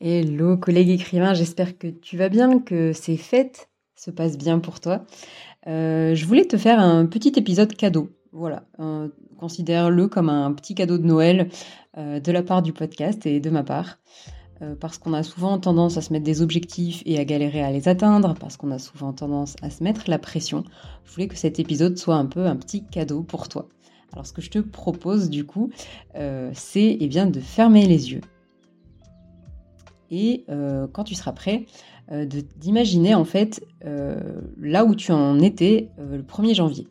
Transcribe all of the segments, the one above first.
Hello collègue écrivain, j'espère que tu vas bien, que ces fêtes se passent bien pour toi. Euh, je voulais te faire un petit épisode cadeau. Voilà, considère-le comme un petit cadeau de Noël euh, de la part du podcast et de ma part. Euh, parce qu'on a souvent tendance à se mettre des objectifs et à galérer à les atteindre, parce qu'on a souvent tendance à se mettre la pression. Je voulais que cet épisode soit un peu un petit cadeau pour toi. Alors ce que je te propose du coup, c'est eh bien de fermer les yeux et euh, quand tu seras prêt, euh, d'imaginer en fait euh, là où tu en étais le 1er janvier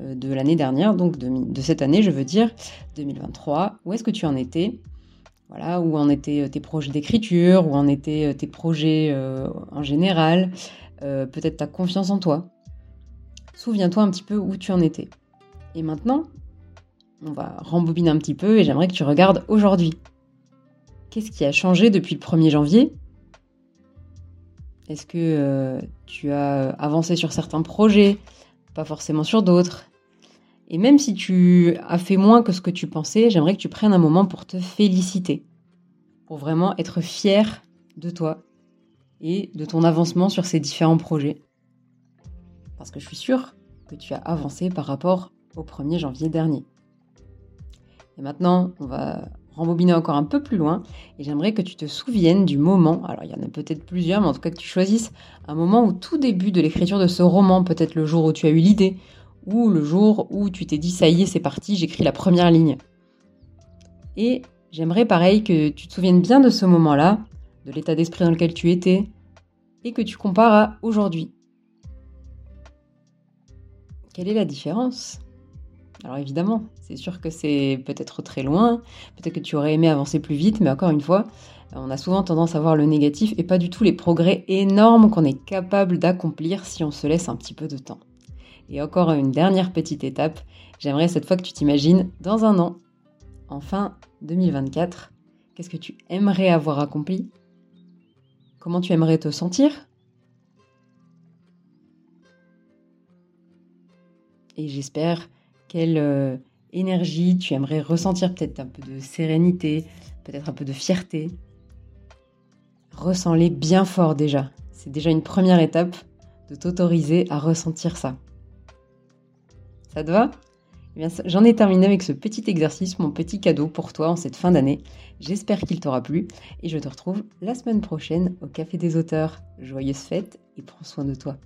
de l'année dernière, donc de, cette année, je veux dire 2023. Où est-ce que tu en étais? Voilà, où en étaient tes projets d'écriture, où en étaient tes projets en général, peut-être ta confiance en toi? Souviens-toi un petit peu où tu en étais. Et maintenant, on va rembobiner un petit peu et j'aimerais que tu regardes aujourd'hui. Qu'est-ce qui a changé depuis le 1er janvier? Est-ce que euh, tu as avancé sur certains projets, pas forcément sur d'autres Et même si tu as fait moins que ce que tu pensais, j'aimerais que tu prennes un moment pour te féliciter, pour vraiment être fier de toi et de ton avancement sur ces différents projets. Parce que je suis sûre que tu as avancé par rapport au 1er janvier dernier. Et maintenant, on va rembobiner encore un peu plus loin et j'aimerais que tu te souviennes du moment, alors il y en a peut-être plusieurs, mais en tout cas que tu choisisses un moment au tout début de l'écriture de ce roman, peut-être le jour où tu as eu l'idée, ou le jour où tu t'es dit ça y est, c'est parti, j'écris la première ligne. Et j'aimerais pareil que tu te souviennes bien de ce moment-là, de l'état d'esprit dans lequel tu étais, et que tu compares à aujourd'hui. Quelle est la différence? Alors évidemment, c'est sûr que c'est peut-être très loin, peut-être que tu aurais aimé avancer plus vite, mais encore une fois, on a souvent tendance à voir le négatif et pas du tout les progrès énormes qu'on est capable d'accomplir si on se laisse un petit peu de temps. Et encore une dernière petite étape, j'aimerais cette fois que tu t'imagines dans un an, en fin 2024, qu'est-ce que tu aimerais avoir accompli? Comment tu aimerais te sentir? Et j'espère quelle euh, énergie tu aimerais ressentir, peut-être un peu de sérénité, peut-être un peu de fierté. Ressens-les bien fort déjà. C'est déjà une première étape de t'autoriser à ressentir ça. Ça te va? Eh J'en ai terminé avec ce petit exercice, mon petit cadeau pour toi en cette fin d'année. J'espère qu'il t'aura plu et je te retrouve la semaine prochaine au Café des auteurs. Joyeuses fêtes et prends soin de toi.